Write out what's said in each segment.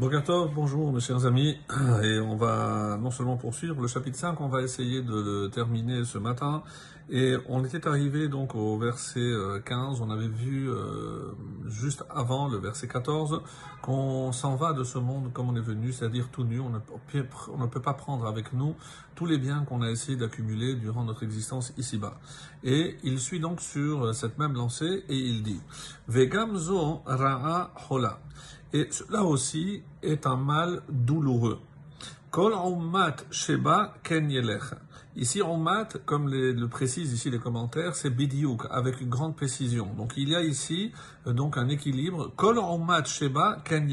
Bonjour mes chers amis, et on va non seulement poursuivre le chapitre 5, on va essayer de le terminer ce matin, et on était arrivé donc au verset 15, on avait vu euh, juste avant le verset 14 qu'on s'en va de ce monde comme on est venu, c'est-à-dire tout nu, on ne, peut, pas prendre avec nous tous les biens qu'on a essayé d'accumuler durant notre existence ici-bas. Et il suit donc sur cette même lancée et il dit, Vegamzo ra'a hola. Et cela aussi est un mal douloureux. Kol sheba ken Ici, mat, comme le précisent ici les commentaires, c'est bidiouk, avec une grande précision. Donc il y a ici euh, donc un équilibre. Kol sheba ken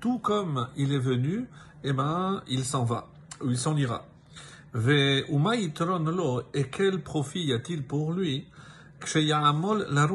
tout comme il est venu, eh ben, il s'en va, ou il s'en ira. Ve lo, et quel profit y a-t-il pour lui, la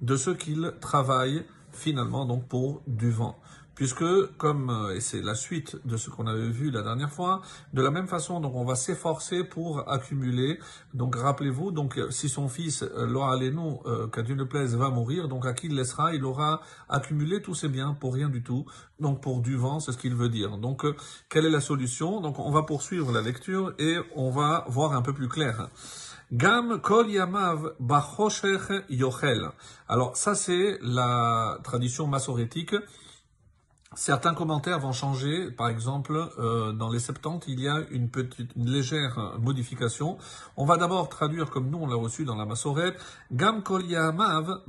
de ce qu'il travaille finalement donc pour du vent. Puisque, comme, euh, et c'est la suite de ce qu'on avait vu la dernière fois, de la même façon, donc on va s'efforcer pour accumuler. Donc rappelez-vous, donc si son fils, euh, Loa euh, qu'à Dieu ne plaise, va mourir, donc à qui il laissera, il aura accumulé tous ses biens pour rien du tout, donc pour du vent, c'est ce qu'il veut dire. Donc quelle est la solution? Donc on va poursuivre la lecture et on va voir un peu plus clair. Gam kol yamav yochel. Alors ça c'est la tradition massorétique. Certains commentaires vont changer. Par exemple, euh, dans les Septante, il y a une petite, une légère modification. On va d'abord traduire comme nous on l'a reçu dans la Massorette. Gam kol yamav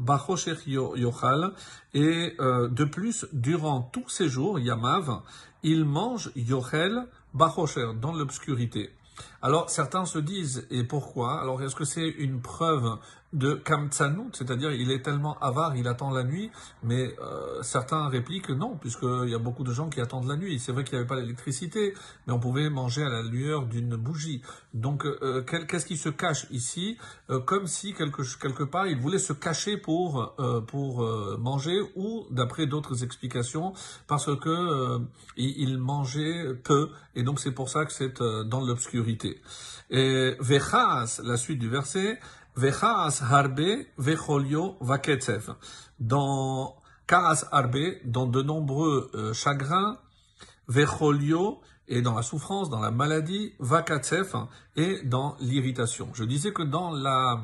yochal. Et euh, de plus, durant tous ces jours, yamav, il mange yochel bachosher dans l'obscurité. Alors certains se disent, et pourquoi? Alors est-ce que c'est une preuve de Kamtsanout, c'est-à-dire il est tellement avare, il attend la nuit, mais euh, certains répliquent non, puisqu'il y a beaucoup de gens qui attendent la nuit. C'est vrai qu'il n'y avait pas l'électricité, mais on pouvait manger à la lueur d'une bougie. Donc euh, qu'est-ce qui se cache ici? Euh, Comme si quelque, quelque part il voulait se cacher pour, pour manger, ou d'après d'autres explications, parce que il, mangeait peu, et donc c'est pour ça que c'est dans l'obscurité. Et Vechas, la suite du verset, Vechas harbe vecholio vaketzev. Dans Kaas harbe, dans de nombreux euh, chagrins, vecholio et dans la souffrance, dans la maladie, vakatsev et dans l'irritation. Je disais que dans la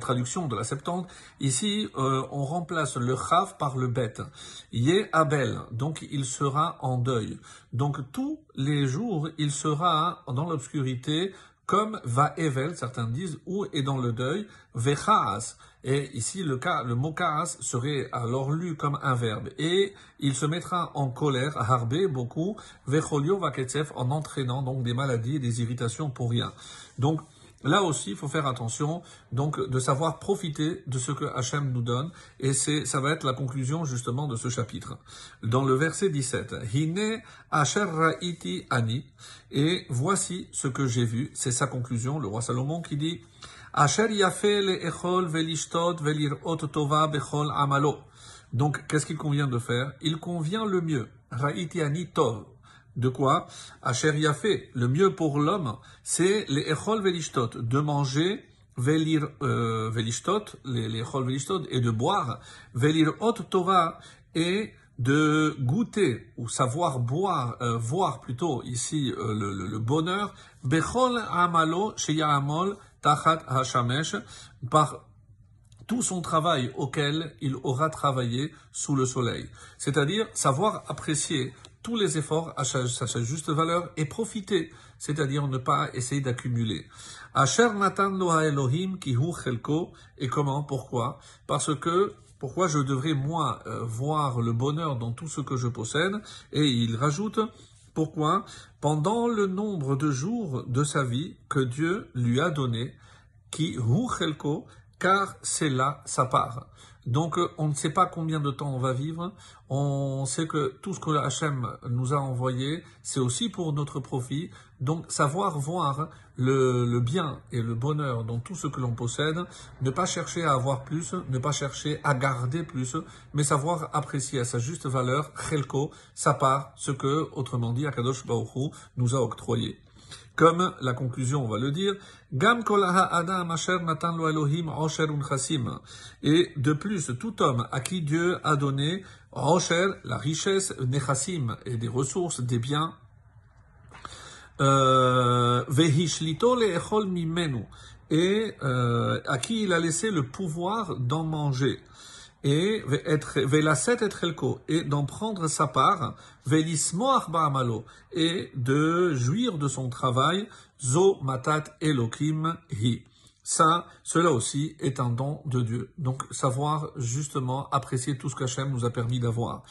traduction de la Septante, ici, euh, on remplace le chaf par le bête. Yé Abel, donc il sera en deuil. Donc tous les jours, il sera dans l'obscurité, comme va Evel, certains disent, ou est dans le deuil, vechaas. Et ici, le, cas, le mot kaas serait alors lu comme un verbe. Et il se mettra en colère, harbe, beaucoup, vecholio vaketsef, en entraînant donc des maladies et des irritations pour rien. Donc, Là aussi, il faut faire attention, donc, de savoir profiter de ce que Hachem nous donne, et c'est, ça va être la conclusion, justement, de ce chapitre. Dans le verset 17, Hine Asher Ra'iti Ani, et voici ce que j'ai vu, c'est sa conclusion, le roi Salomon qui dit, Asher le Echol Velishtot Velirot Tova Bechol Amalo. Donc, qu'est-ce qu'il convient de faire? Il convient le mieux. Ani Tov de quoi Asher Yafé, le mieux pour l'homme, c'est les Echol Velishtot, de manger Velir euh, Velishtot, les, Echol Velishtot, et de boire Velir Hot Torah, et de goûter ou savoir boire, euh, voir plutôt ici euh, le, bonheur, Bechol Amalo Sheyamol Tachat Hashamesh, par tout son travail auquel il aura travaillé sous le soleil. C'est-à-dire savoir apprécier tous les efforts à sa, juste valeur et profiter, c'est-à-dire ne pas essayer d'accumuler. Et comment, pourquoi? Parce que, pourquoi je devrais moi euh, voir le bonheur dans tout ce que je possède? Et il rajoute, pourquoi? Pendant le nombre de jours de sa vie que Dieu lui a donné, qui car c'est là sa part. Donc euh, on ne sait pas combien de temps on va vivre, on sait que tout ce que Hachem nous a envoyé, c'est aussi pour notre profit. Donc savoir voir le, bien et le bonheur dans tout ce que l'on possède, ne pas chercher à avoir plus, ne pas chercher à garder plus, mais savoir apprécier à sa juste valeur, chelko, sa part, ce que, autrement dit, Akadosh Baruch nous a octroyé. Comme la conclusion, on va le dire, Gam natan Elohim Et de plus, tout homme à qui Dieu a donné la richesse, et des ressources, des biens. Euh, et euh, à qui il a laissé le pouvoir d'en manger et d'en prendre sa part, et de jouir de son travail, zo matat elokim hi. Ça, cela aussi est un don de Dieu. Donc, savoir justement apprécier tout ce qu'Hachem nous a permis d'avoir.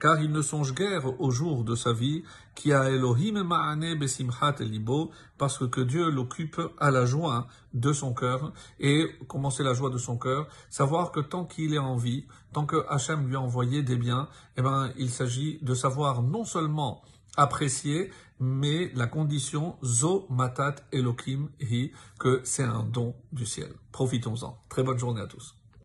car il ne songe guère au jour de sa vie, qui a Elohim ma'ane besimchat libo, parce que Dieu l'occupe à la joie de son cœur. Et comment c'est la joie de son cœur? Savoir que tant qu'il est en vie, tant que Hachem lui a envoyé des biens, eh ben, il s'agit de savoir non seulement apprécier, mais la condition zo matat elokim hi, que c'est un don du ciel. Profitons-en. Très bonne journée à tous.